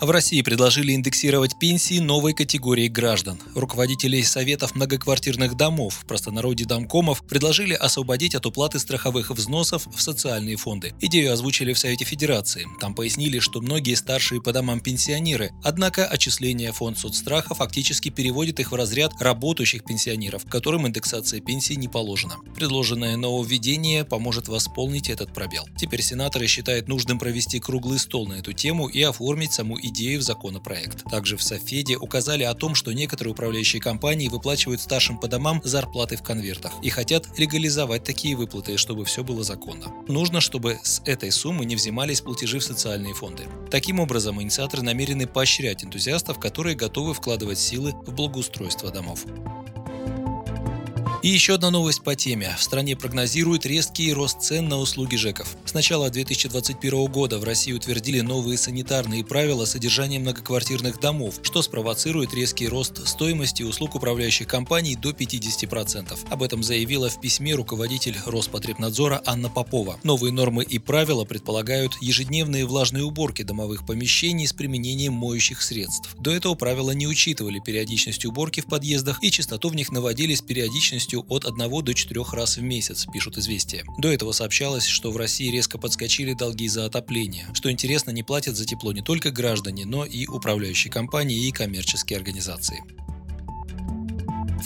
В России предложили индексировать пенсии новой категории граждан. Руководители советов многоквартирных домов, в простонародье домкомов, предложили освободить от уплаты страховых взносов в социальные фонды. Идею озвучили в Совете Федерации. Там пояснили, что многие старшие по домам пенсионеры, однако отчисление фонд соцстраха фактически переводит их в разряд работающих пенсионеров, которым индексация пенсии не положена. Предложенное нововведение поможет восполнить этот пробел. Теперь сенаторы считают нужным провести круглый стол на эту тему и оформить саму идею в законопроект. Также в Софеде указали о том, что некоторые управляющие компании выплачивают старшим по домам зарплаты в конвертах и хотят легализовать такие выплаты, чтобы все было законно. Нужно, чтобы с этой суммы не взимались платежи в социальные фонды. Таким образом, инициаторы намерены поощрять энтузиастов, которые готовы вкладывать силы в благоустройство домов. И еще одна новость по теме. В стране прогнозируют резкий рост цен на услуги ЖЭКов. С начала 2021 года в России утвердили новые санитарные правила содержания многоквартирных домов, что спровоцирует резкий рост стоимости услуг управляющих компаний до 50%. Об этом заявила в письме руководитель Роспотребнадзора Анна Попова. Новые нормы и правила предполагают ежедневные влажные уборки домовых помещений с применением моющих средств. До этого правила не учитывали периодичность уборки в подъездах и частоту в них наводили с периодичностью скоростью от 1 до 4 раз в месяц, пишут известия. До этого сообщалось, что в России резко подскочили долги за отопление. Что интересно, не платят за тепло не только граждане, но и управляющие компании и коммерческие организации.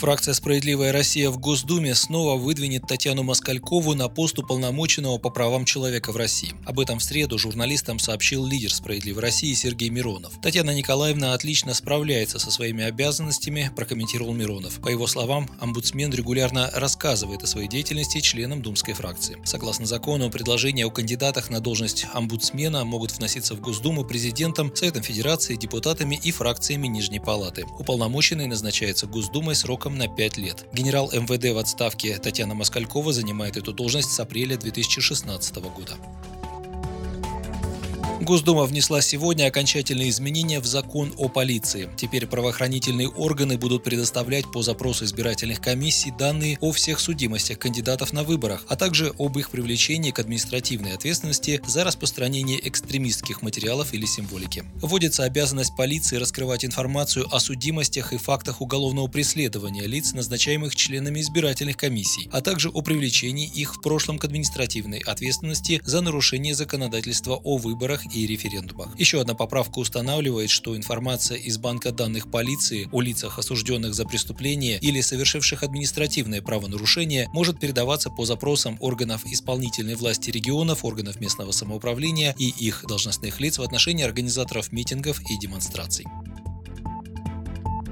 Фракция «Справедливая Россия» в Госдуме снова выдвинет Татьяну Москалькову на пост уполномоченного по правам человека в России. Об этом в среду журналистам сообщил лидер «Справедливой России» Сергей Миронов. Татьяна Николаевна отлично справляется со своими обязанностями, прокомментировал Миронов. По его словам, омбудсмен регулярно рассказывает о своей деятельности членам думской фракции. Согласно закону, предложения о кандидатах на должность омбудсмена могут вноситься в Госдуму президентом, Советом Федерации, депутатами и фракциями Нижней Палаты. Уполномоченный назначается Госдумой сроком сроком на 5 лет. Генерал МВД в отставке Татьяна Москалькова занимает эту должность с апреля 2016 года. Госдума внесла сегодня окончательные изменения в закон о полиции. Теперь правоохранительные органы будут предоставлять по запросу избирательных комиссий данные о всех судимостях кандидатов на выборах, а также об их привлечении к административной ответственности за распространение экстремистских материалов или символики. Вводится обязанность полиции раскрывать информацию о судимостях и фактах уголовного преследования лиц, назначаемых членами избирательных комиссий, а также о привлечении их в прошлом к административной ответственности за нарушение законодательства о выборах и референдумах. Еще одна поправка устанавливает, что информация из банка данных полиции о лицах, осужденных за преступление или совершивших административное правонарушение, может передаваться по запросам органов исполнительной власти регионов, органов местного самоуправления и их должностных лиц в отношении организаторов митингов и демонстраций.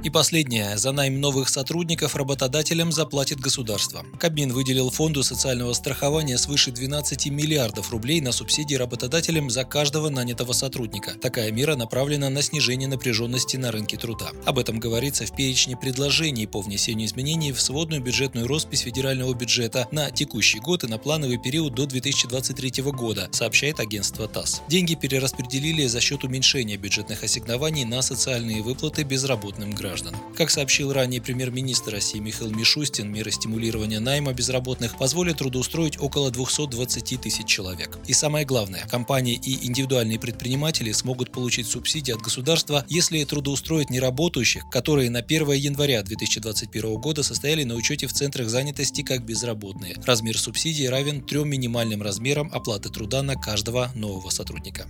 И последнее. За найм новых сотрудников работодателям заплатит государство. Кабмин выделил фонду социального страхования свыше 12 миллиардов рублей на субсидии работодателям за каждого нанятого сотрудника. Такая мера направлена на снижение напряженности на рынке труда. Об этом говорится в перечне предложений по внесению изменений в сводную бюджетную роспись федерального бюджета на текущий год и на плановый период до 2023 года, сообщает агентство ТАСС. Деньги перераспределили за счет уменьшения бюджетных ассигнований на социальные выплаты безработным гражданам граждан. Как сообщил ранее премьер-министр России Михаил Мишустин, меры стимулирования найма безработных позволят трудоустроить около 220 тысяч человек. И самое главное, компании и индивидуальные предприниматели смогут получить субсидии от государства, если трудоустроят неработающих, которые на 1 января 2021 года состояли на учете в центрах занятости как безработные. Размер субсидии равен трем минимальным размерам оплаты труда на каждого нового сотрудника.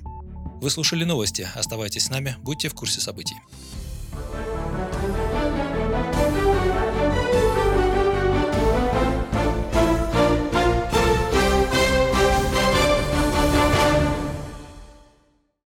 Вы слушали новости. Оставайтесь с нами, будьте в курсе событий.